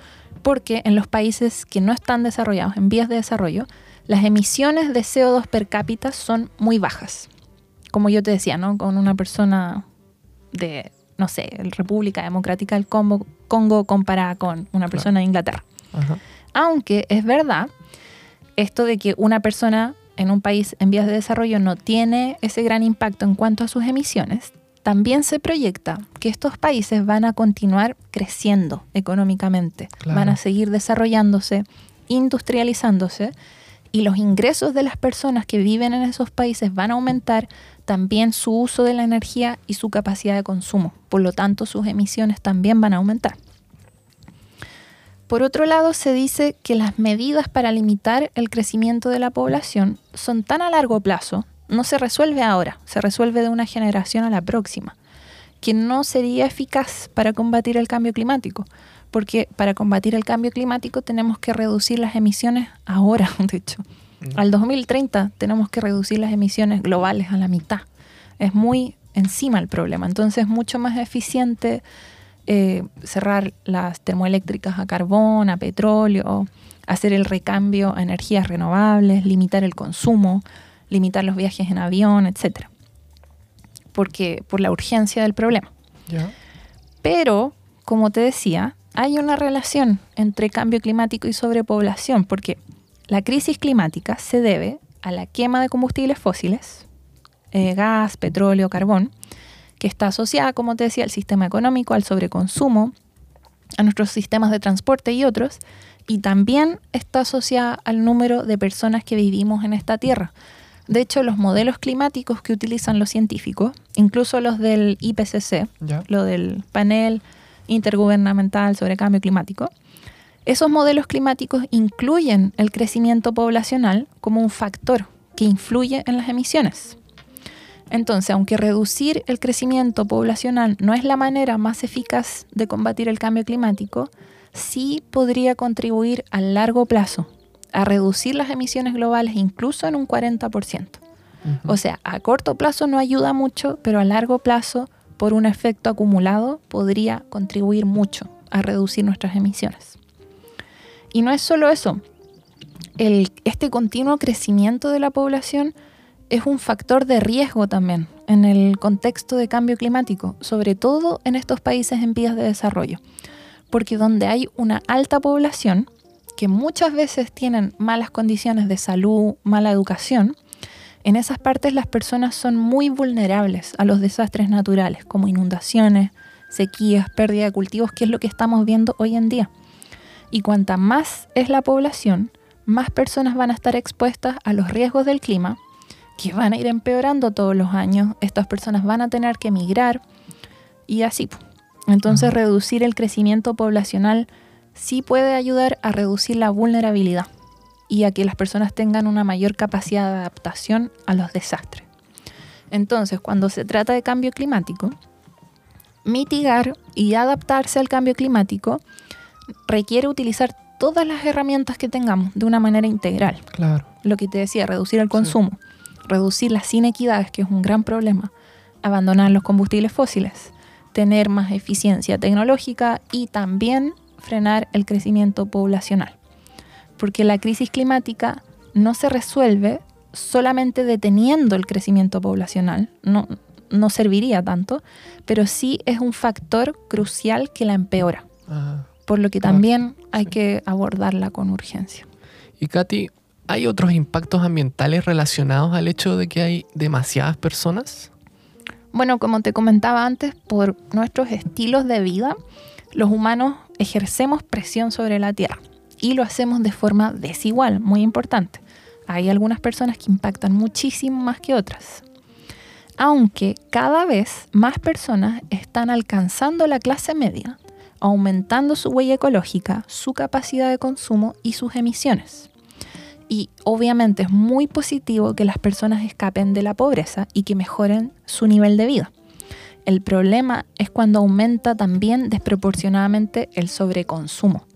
porque en los países que no están desarrollados, en vías de desarrollo, las emisiones de CO2 per cápita son muy bajas. Como yo te decía, ¿no? Con una persona de, no sé, República Democrática del Congo, Congo comparada con una persona de Inglaterra. Ajá. Aunque es verdad esto de que una persona en un país en vías de desarrollo no tiene ese gran impacto en cuanto a sus emisiones, también se proyecta que estos países van a continuar creciendo económicamente, Claro. van a seguir desarrollándose, industrializándose y los ingresos de las personas que viven en esos países van a aumentar, también su uso de la energía y su capacidad de consumo. Por lo tanto, sus emisiones también van a aumentar. Por otro lado, se dice que las medidas para limitar el crecimiento de la población son tan a largo plazo, no se resuelve ahora, se resuelve de una generación a la próxima, que no sería eficaz para combatir el cambio climático, porque para combatir el cambio climático tenemos que reducir las emisiones ahora, de hecho. Al 2030 tenemos que reducir las emisiones globales a la mitad. Es muy encima el problema. Entonces es mucho más eficiente eh, cerrar las termoeléctricas a carbón, a petróleo, hacer el recambio a energías renovables, limitar el consumo, limitar los viajes en avión, etc. Porque, por la urgencia del problema. Pero, como te decía, hay una relación entre cambio climático y sobrepoblación, porque la crisis climática se debe a la quema de combustibles fósiles, eh, gas, petróleo, carbón, que está asociada, como te decía, al sistema económico, al sobreconsumo, a nuestros sistemas de transporte y otros, y también está asociada al número de personas que vivimos en esta Tierra. De hecho, los modelos climáticos que utilizan los científicos, incluso los del IPCC, lo del panel intergubernamental sobre cambio climático, esos modelos climáticos incluyen el crecimiento poblacional como un factor que influye en las emisiones. Entonces, aunque reducir el crecimiento poblacional no es la manera más eficaz de combatir el cambio climático, sí podría contribuir a largo plazo a reducir las emisiones globales incluso en un 40%. O sea, a corto plazo no ayuda mucho, pero a largo plazo, por un efecto acumulado, podría contribuir mucho a reducir nuestras emisiones. Y no es solo eso. este continuo crecimiento de la población es un factor de riesgo también en el contexto de cambio climático, sobre todo en estos países en vías de desarrollo, porque donde hay una alta población, que muchas veces tienen malas condiciones de salud, mala educación, en esas partes las personas son muy vulnerables a los desastres naturales, como inundaciones, sequías, pérdida de cultivos, que es lo que estamos viendo hoy en día. Y cuanta más es la población, más personas van a estar expuestas a los riesgos del clima que van a ir empeorando todos los años. Estas personas van a tener que emigrar y así. Entonces reducir el crecimiento poblacional sí puede ayudar a reducir la vulnerabilidad y a que las personas tengan una mayor capacidad de adaptación a los desastres. Entonces, cuando se trata de cambio climático, mitigar y adaptarse al cambio climático requiere utilizar todas las herramientas que tengamos de una manera integral. Claro. Lo que te decía, reducir el consumo, reducir las inequidades, que es un gran problema, abandonar los combustibles fósiles, tener más eficiencia tecnológica y también frenar el crecimiento poblacional. Porque la crisis climática no se resuelve solamente deteniendo el crecimiento poblacional, no, no serviría tanto, pero sí es un factor crucial que la empeora. Por lo que también hay que abordarla con urgencia. Y Katy, ¿Hay otros impactos ambientales relacionados al hecho de que hay demasiadas personas? Bueno, como te comentaba antes, por nuestros estilos de vida, los humanos ejercemos presión sobre la Tierra y lo hacemos de forma desigual, muy importante. Hay algunas personas que impactan muchísimo más que otras. Aunque cada vez más personas están alcanzando la clase media, aumentando su huella ecológica, su capacidad de consumo y sus emisiones. Y obviamente es muy positivo que las personas escapen de la pobreza y que mejoren su nivel de vida. El problema es cuando aumenta también desproporcionadamente el sobreconsumo,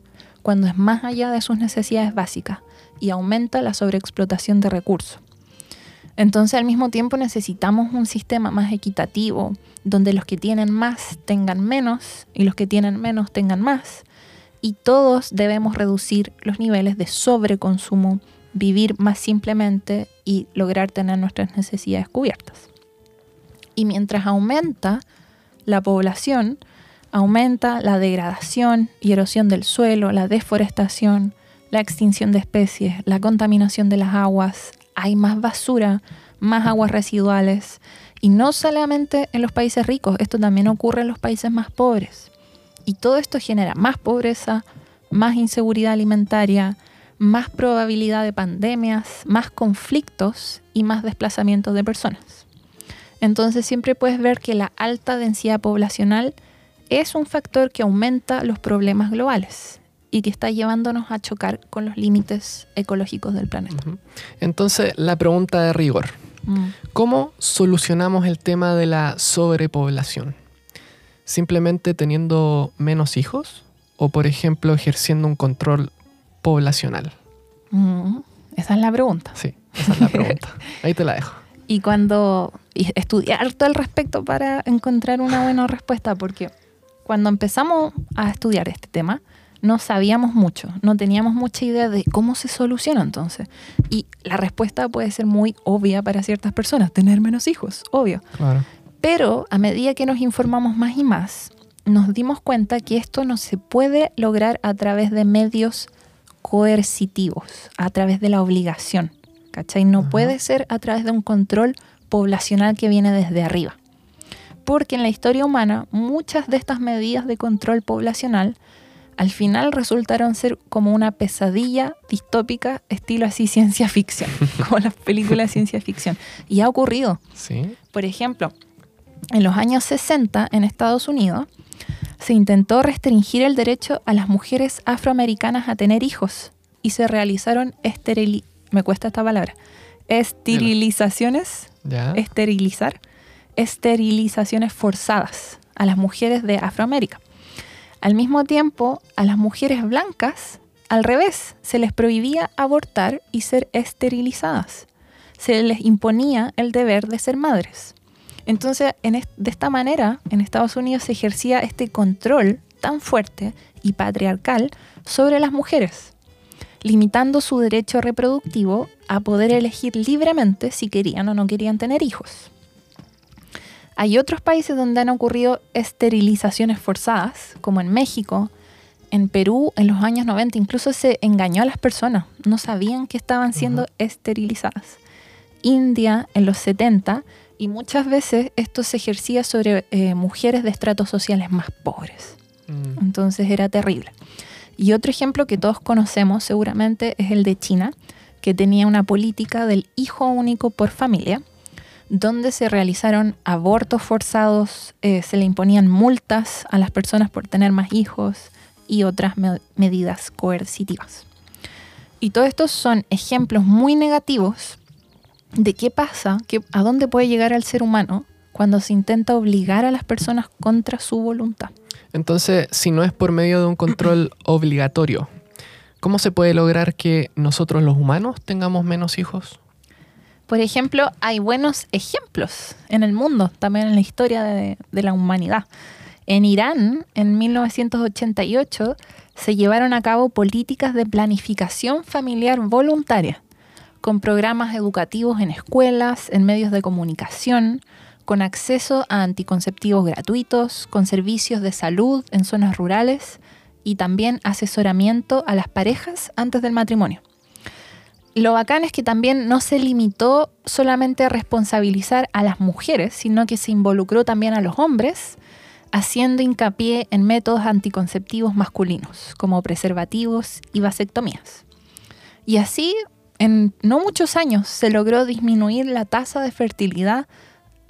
cuando es más allá de sus necesidades básicas y aumenta la sobreexplotación de recursos. Entonces al mismo tiempo necesitamos un sistema más equitativo, donde los que tienen más tengan menos y los que tienen menos tengan más. Y todos debemos reducir los niveles de sobreconsumo vivir más simplemente y lograr tener nuestras necesidades cubiertas. Y mientras aumenta la población, aumenta la degradación y erosión del suelo, la deforestación, la extinción de especies, la contaminación de las aguas, hay más basura, más aguas residuales. Y no solamente en los países ricos, esto también ocurre en los países más pobres. Y todo esto genera más pobreza, más inseguridad alimentaria, más probabilidad de pandemias, más conflictos y más desplazamientos de personas. Entonces siempre puedes ver que la alta densidad poblacional es un factor que aumenta los problemas globales y que está llevándonos a chocar con los límites ecológicos del planeta. Entonces, la pregunta de rigor. Mm. ¿Cómo solucionamos el tema de la sobrepoblación? ¿Simplemente teniendo menos hijos? ¿O, por ejemplo, ejerciendo un control poblacional? Mm. Esa es la pregunta. Sí, esa es la pregunta. Ahí te la dejo. Y cuando y estudiar todo al respecto para encontrar una buena respuesta, porque cuando empezamos a estudiar este tema, no sabíamos mucho, no teníamos mucha idea de cómo se soluciona entonces. Y la respuesta puede ser muy obvia para ciertas personas, tener menos hijos, obvio. Claro. Pero a medida que nos informamos más y más, nos dimos cuenta que esto no se puede lograr a través de medios coercitivos, a través de la obligación. ¿Cachai? No Ajá. puede ser a través de un control poblacional que viene desde arriba. Porque en la historia humana muchas de estas medidas de control poblacional al final resultaron ser como una pesadilla distópica estilo así ciencia ficción, como las películas de ciencia ficción. Y ha ocurrido. Sí. Por ejemplo, en los años 60 en Estados Unidos se intentó restringir el derecho a las mujeres afroamericanas a tener hijos y se realizaron esterili me cuesta esta palabra esterilizaciones Ya. esterilizar esterilizaciones forzadas a las mujeres de Afroamérica. Al mismo tiempo, a las mujeres blancas, al revés, se les prohibía abortar y ser esterilizadas. Se les imponía el deber de ser madres. Entonces, en est- de esta manera, en Estados Unidos se ejercía este control tan fuerte y patriarcal sobre las mujeres, limitando su derecho reproductivo a poder elegir libremente si querían o no querían tener hijos. Hay otros países donde han ocurrido esterilizaciones forzadas, como en México, en Perú en los años 90 incluso se engañó a las personas, no sabían que estaban siendo esterilizadas. India en los 70 y muchas veces esto se ejercía sobre eh, mujeres de estratos sociales más pobres. Mm, Entonces era terrible. Y otro ejemplo que todos conocemos seguramente es el de China, que tenía una política del hijo único por familia, donde se realizaron abortos forzados, eh, se le imponían multas a las personas por tener más hijos y otras me- medidas coercitivas. Y todos estos son ejemplos muy negativos de qué pasa, a dónde puede llegar al ser humano cuando se intenta obligar a las personas contra su voluntad. Entonces, si no es por medio de un control obligatorio, ¿cómo se puede lograr que nosotros los humanos tengamos menos hijos? Por ejemplo, hay buenos ejemplos en el mundo, también en la historia de, de la humanidad. En Irán, en 1988, se llevaron a cabo políticas de planificación familiar voluntaria, con programas educativos en escuelas, en medios de comunicación, con acceso a anticonceptivos gratuitos, con servicios de salud en zonas rurales y también asesoramiento a las parejas antes del matrimonio. Lo bacán es que también no se limitó solamente a responsabilizar a las mujeres, sino que se involucró también a los hombres, haciendo hincapié en métodos anticonceptivos masculinos, como preservativos y vasectomías. Y así, en no muchos años, se logró disminuir la tasa de fertilidad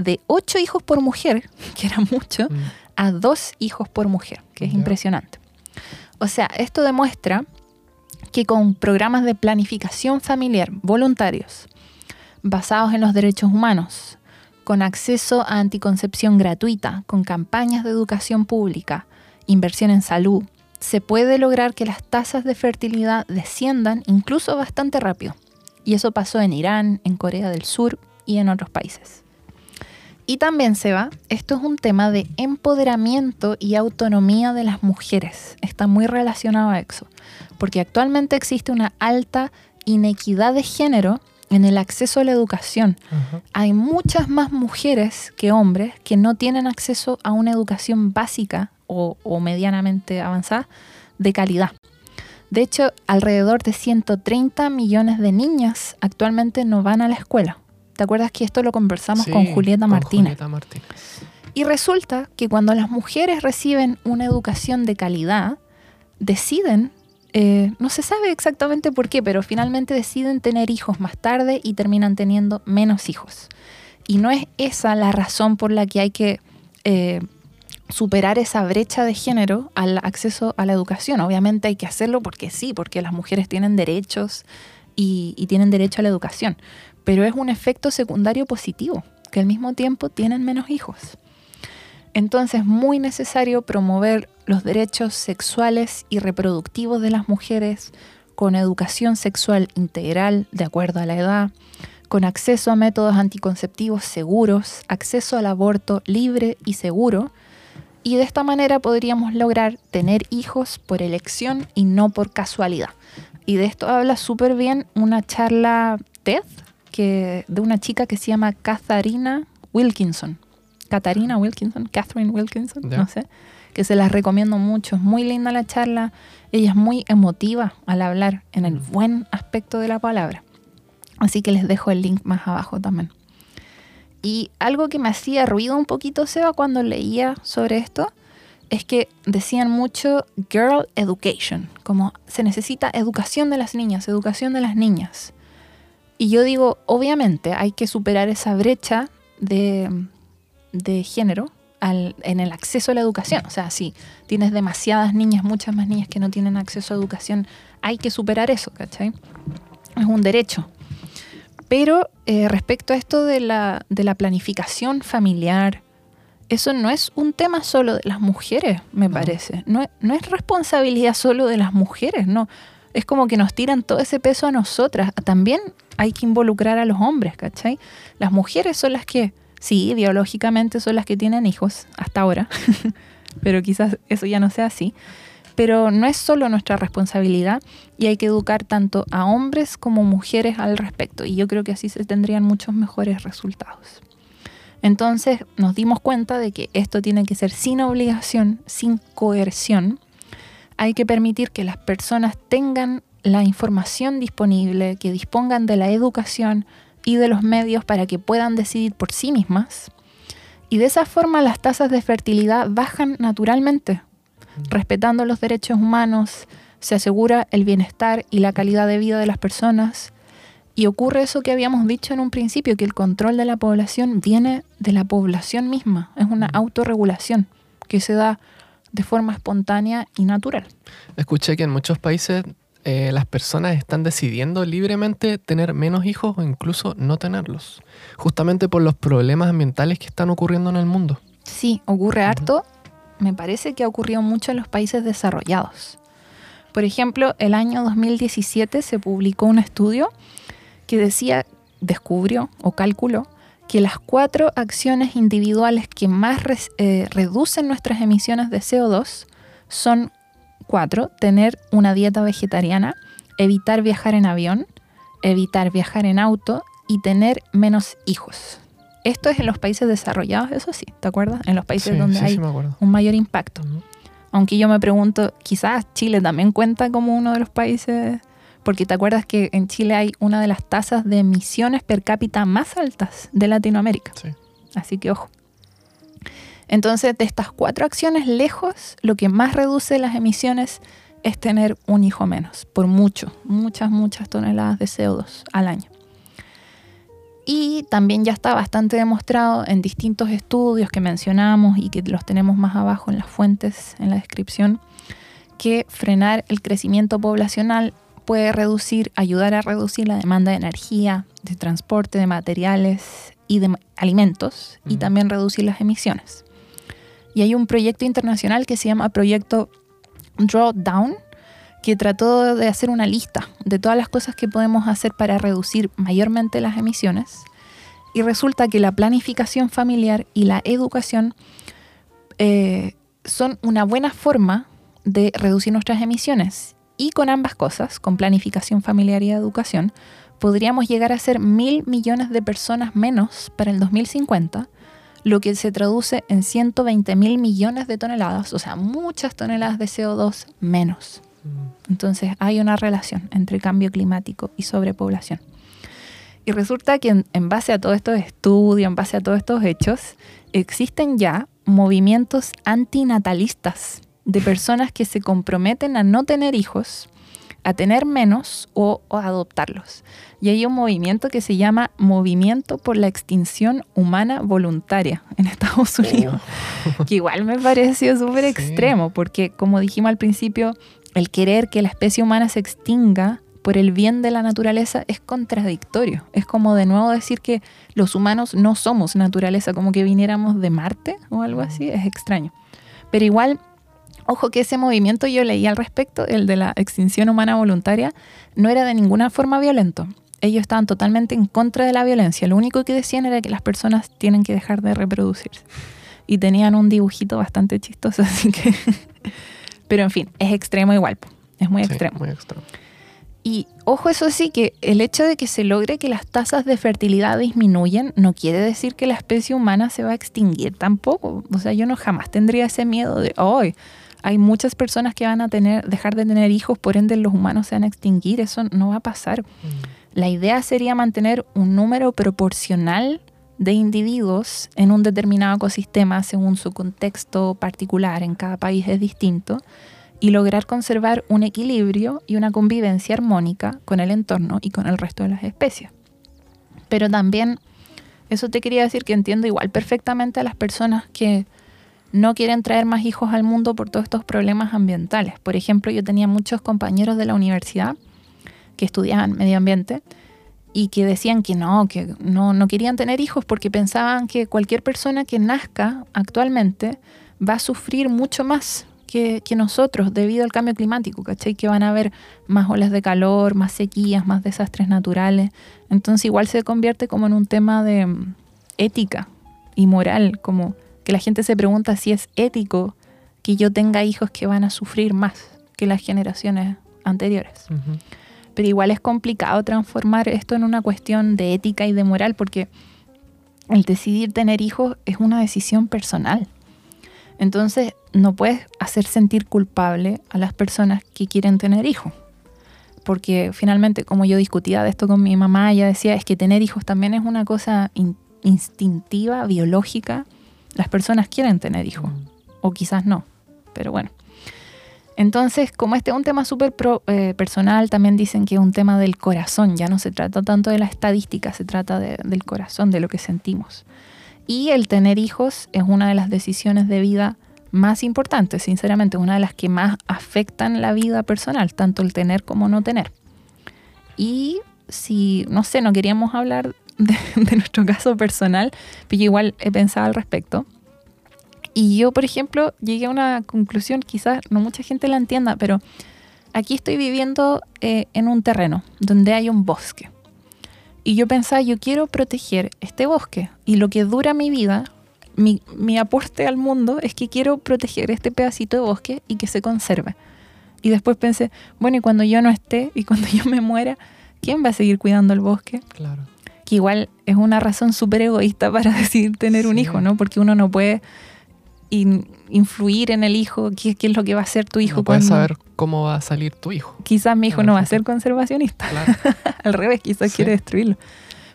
de 8 hijos por mujer, que era mucho, Mm, a dos hijos por mujer, que es impresionante. O sea, esto demuestra que con programas de planificación familiar voluntarios, basados en los derechos humanos, con acceso a anticoncepción gratuita, con campañas de educación pública, inversión en salud, se puede lograr que las tasas de fertilidad desciendan incluso bastante rápido. Y eso pasó en Irán, en Corea del Sur y en otros países. Y también, Seba, esto es un tema de empoderamiento y autonomía de las mujeres. Está muy relacionado a eso. Porque actualmente existe una alta inequidad de género en el acceso a la educación. Hay muchas más mujeres que hombres que no tienen acceso a una educación básica o, o medianamente avanzada de calidad. De hecho, alrededor de 130 millones de niñas actualmente no van a la escuela. ¿Te acuerdas que esto lo conversamos Sí, con Julieta Martínez? Julieta Martínez. Y resulta que cuando las mujeres reciben una educación de calidad, deciden, eh, no se sabe exactamente por qué, pero finalmente deciden tener hijos más tarde y terminan teniendo menos hijos. Y no es esa la razón por la que hay que eh, superar esa brecha de género al acceso a la educación. Obviamente hay que hacerlo porque sí, porque las mujeres tienen derechos y, y tienen derecho a la educación, pero es un efecto secundario positivo, que al mismo tiempo tienen menos hijos. Entonces es muy necesario promover los derechos sexuales y reproductivos de las mujeres con educación sexual integral de acuerdo a la edad, con acceso a métodos anticonceptivos seguros, acceso al aborto libre y seguro, y de esta manera podríamos lograr tener hijos por elección y no por casualidad. Y de esto habla súper bien una charla TED que, de una chica que se llama Katharina Wilkinson. Katharina Wilkinson, Catherine Wilkinson, no sé, que se las recomiendo mucho. Es muy linda la charla. Ella es muy emotiva al hablar en el buen aspecto de la palabra. Así que les dejo el link más abajo también. Y algo que me hacía ruido un poquito, Seba, cuando leía sobre esto, es que decían mucho girl education, como se necesita educación de las niñas, educación de las niñas. Y yo digo, obviamente hay que superar esa brecha de, de género al- en el acceso a la educación. O sea, si tienes demasiadas niñas, muchas más niñas que no tienen acceso a educación, hay que superar eso, ¿cachai? Es un derecho. Pero eh, respecto a esto de la, de la planificación familiar, eso no es un tema solo de las mujeres, me No. parece. No, no es responsabilidad solo de las mujeres, no. Es como que nos tiran todo ese peso a nosotras. También hay que involucrar a los hombres, ¿cachai? Las mujeres son las que, sí, biológicamente son las que tienen hijos, hasta ahora, pero quizás eso ya no sea así. Pero no es solo nuestra responsabilidad y hay que educar tanto a hombres como mujeres al respecto. Y yo creo que así se tendrían muchos mejores resultados. Entonces nos dimos cuenta de que esto tiene que ser sin obligación, sin coerción. Hay que permitir que las personas tengan la información disponible, que dispongan de la educación y de los medios para que puedan decidir por sí mismas. Y de esa forma las tasas de fertilidad bajan naturalmente, respetando los derechos humanos, se asegura el bienestar y la calidad de vida de las personas. Y ocurre eso que habíamos dicho en un principio, que el control de la población viene de la población misma, es una autorregulación que se da de forma espontánea y natural. Escuché que en muchos países eh, las personas están decidiendo libremente tener menos hijos o incluso no tenerlos, justamente por los problemas ambientales que están ocurriendo en el mundo. Sí, ocurre harto. Me parece que ha ocurrido mucho en los países desarrollados. Por ejemplo, el año 2017 se publicó un estudio que decía, descubrió o calculó que las cuatro acciones individuales que más eh, reducen nuestras emisiones de CO2 son cuatro, tener una dieta vegetariana, evitar viajar en avión, evitar viajar en auto y tener menos hijos. Esto es en los países desarrollados, eso sí, ¿te acuerdas? En los países Sí, donde sí, hay sí un mayor impacto. Aunque yo me pregunto, quizás Chile también cuenta como uno de los países, porque te acuerdas que en Chile hay una de las tasas de emisiones per cápita más altas de Latinoamérica. Sí. Así que ojo. Entonces, de estas cuatro acciones lejos, lo que más reduce las emisiones es tener un hijo menos, por mucho, muchas, muchas toneladas de CO2 al año. Y también ya está bastante demostrado en distintos estudios que mencionamos y que los tenemos más abajo en las fuentes, en la descripción, que frenar el crecimiento poblacional puede reducir, ayudar a reducir la demanda de energía, de transporte, de materiales y de alimentos y también reducir las emisiones. Y hay un proyecto internacional que se llama Proyecto Drawdown, que trató de hacer una lista de todas las cosas que podemos hacer para reducir mayormente las emisiones. Y resulta que la planificación familiar y la educación eh, son una buena forma de reducir nuestras emisiones. Y con ambas cosas, con planificación familiar y educación, podríamos llegar a ser mil millones de personas menos para el 2050, lo que se traduce en 120 mil millones de toneladas, o sea, muchas toneladas de CO2 menos. Mm. Entonces hay una relación entre cambio climático y sobrepoblación. Y resulta que en, en base a todos estos estudios, en base a todos estos hechos, existen ya movimientos antinatalistas de personas que se comprometen a no tener hijos, a tener menos o, o adoptarlos. Y hay un movimiento que se llama Movimiento por la Extinción Humana Voluntaria en Estados Unidos, que igual me pareció súper Sí. extremo, porque como dijimos al principio, el querer que la especie humana se extinga por el bien de la naturaleza es contradictorio. Es como de nuevo decir que los humanos no somos naturaleza, como que viniéramos de Marte o algo así, es extraño. Pero igual, ojo que ese movimiento yo leí al respecto, el de la extinción humana voluntaria, no era de ninguna forma violento. Ellos estaban totalmente en contra de la violencia. Lo único que decían era que las personas tienen que dejar de reproducirse. Y tenían un dibujito bastante chistoso, así que... Pero en fin, es extremo igual. Es muy Sí, extremo. muy extremo. Y ojo, eso sí, que el hecho de que se logre que las tasas de fertilidad disminuyen no quiere decir que la especie humana se va a extinguir tampoco. O sea, yo no jamás tendría ese miedo de, hoy hay muchas personas que van a tener, dejar de tener hijos, por ende los humanos se van a extinguir. Eso no va a pasar. La idea sería mantener un número proporcional de individuos en un determinado ecosistema según su contexto particular, en cada país es distinto, y lograr conservar un equilibrio y una convivencia armónica con el entorno y con el resto de las especies. Pero también, eso te quería decir que entiendo igual perfectamente a las personas que no quieren traer más hijos al mundo por todos estos problemas ambientales. Por ejemplo, yo tenía muchos compañeros de la universidad que estudiaban medio ambiente y que decían que no, que no, no querían tener hijos porque pensaban que cualquier persona que nazca actualmente va a sufrir mucho más que, que nosotros debido al cambio climático, ¿cachai? Que van a haber más olas de calor, más sequías, más desastres naturales. Entonces igual se convierte como en un tema de mm, ética y moral, como que la gente se pregunta si es ético que yo tenga hijos que van a sufrir más que las generaciones anteriores. Pero igual es complicado transformar esto en una cuestión de ética y de moral porque el decidir tener hijos es una decisión personal. Entonces no puedes hacer sentir culpable a las personas que quieren tener hijos. Porque finalmente, como yo discutía de esto con mi mamá, ella decía, es que tener hijos también es una cosa in- instintiva, biológica. Las personas quieren tener hijos, o quizás no, pero bueno. Entonces, como este es un tema súper eh, personal, también dicen que es un tema del corazón, ya no se trata tanto de la estadística, se trata de- del corazón, de lo que sentimos. Y el tener hijos es una de las decisiones de vida más importantes, sinceramente, una de las que más afectan la vida personal, tanto el tener como no tener. Y si, no sé, no queríamos hablar de, nuestro caso personal, pero igual he pensado al respecto. Y yo, por ejemplo, llegué a una conclusión, quizás no mucha gente la entienda, pero aquí estoy viviendo eh, en un terreno donde hay un bosque. Y yo pensaba, yo quiero proteger este bosque. Y lo que dura mi vida, mi, mi aporte al mundo es que quiero proteger este pedacito de bosque y que se conserve. Y después pensé, bueno, y cuando yo no esté y cuando yo me muera, ¿quién va a seguir cuidando el bosque? Claro. Que igual es una razón súper egoísta para decidir tener un hijo, ¿no? Porque uno no puede in- influir en el hijo, qué, qué es lo que va a hacer tu hijo no puedes cuando... saber cómo va a salir tu hijo. Quizás mi hijo no va a ser conservacionista, Claro. al revés, quizás Sí. quiere destruirlo.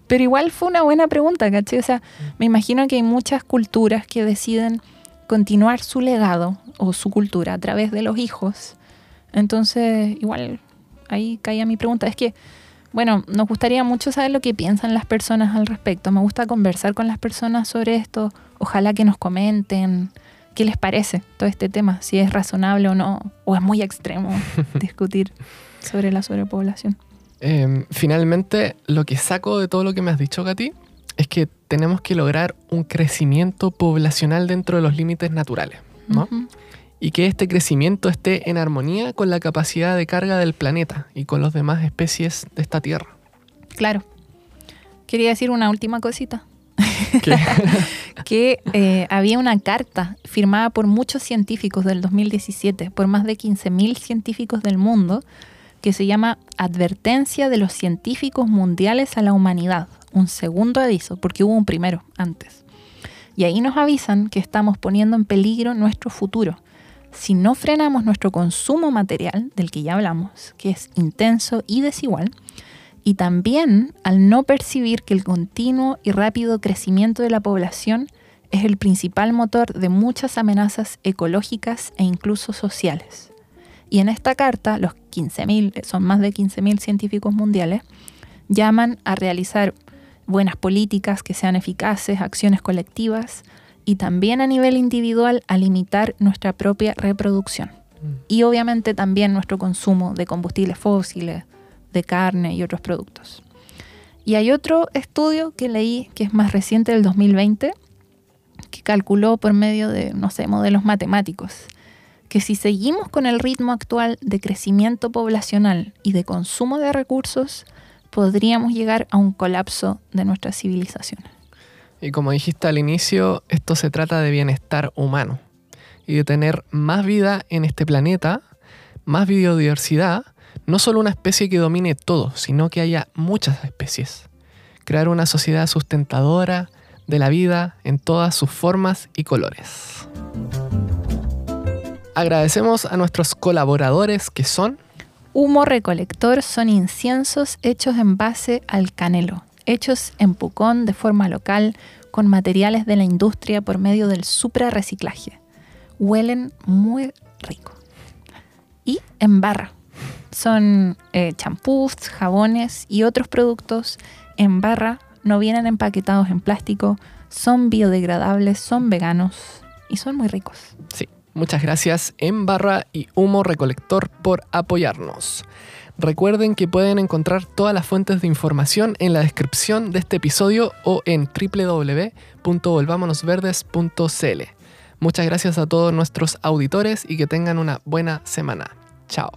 Pero igual fue una buena pregunta, ¿cachai? O sea, me imagino que hay muchas culturas que deciden continuar su legado o su cultura a través de los hijos. Entonces, igual ahí caía mi pregunta. Es que, bueno, nos gustaría mucho saber lo que piensan las personas al respecto. Me gusta conversar con las personas sobre esto. Ojalá que nos comenten qué les parece todo este tema, si es razonable o no, o es muy extremo discutir sobre la sobrepoblación. Eh, finalmente, lo que saco de todo lo que me has dicho, Katy, es que tenemos que lograr un crecimiento poblacional dentro de los límites naturales, ¿no? Y que este crecimiento esté en armonía con la capacidad de carga del planeta y con las demás especies de esta Tierra. Claro. Quería decir una última cosita. Que- eh, había una carta firmada por muchos científicos del 2017, por más de 15.000 científicos del mundo, que se llama Advertencia de los Científicos Mundiales a la Humanidad. Un segundo aviso, porque hubo un primero antes. Y ahí nos avisan que estamos poniendo en peligro nuestro futuro. Si no frenamos nuestro consumo material, del que ya hablamos, que es intenso y desigual, y también al no percibir que el continuo y rápido crecimiento de la población es el principal motor de muchas amenazas ecológicas e incluso sociales. Y en esta carta, los 15.000, son más de 15.000 científicos mundiales, llaman a realizar buenas políticas que sean eficaces, acciones colectivas y también a nivel individual a limitar nuestra propia reproducción. Mm. Y obviamente también nuestro consumo de combustibles fósiles, de carne y otros productos. Y hay otro estudio que leí que es más reciente del 2020 que calculó por medio de, no sé, modelos matemáticos, que si seguimos con el ritmo actual de crecimiento poblacional y de consumo de recursos, podríamos llegar a un colapso de nuestra civilización. Y como dijiste al inicio, esto se trata de bienestar humano y de tener más vida en este planeta, más biodiversidad, no solo una especie que domine todo, sino que haya muchas especies. Crear una sociedad sustentadora de la vida en todas sus formas y colores. Agradecemos a nuestros colaboradores que son Humo recolector son inciensos hechos en base al canelo, hechos en Pucón de forma local con materiales de la industria por medio del suprarreciclaje. Huelen muy rico. Y en barra. Son eh, champús, jabones y otros productos en barra. No vienen empaquetados en plástico, son biodegradables, son veganos y son muy ricos. Sí, muchas gracias en barra y humo recolector por apoyarnos. Recuerden que pueden encontrar todas las fuentes de información en la descripción de este episodio o en www.volvamonosverdes.cl. Muchas gracias a todos nuestros auditores y que tengan una buena semana. Chao.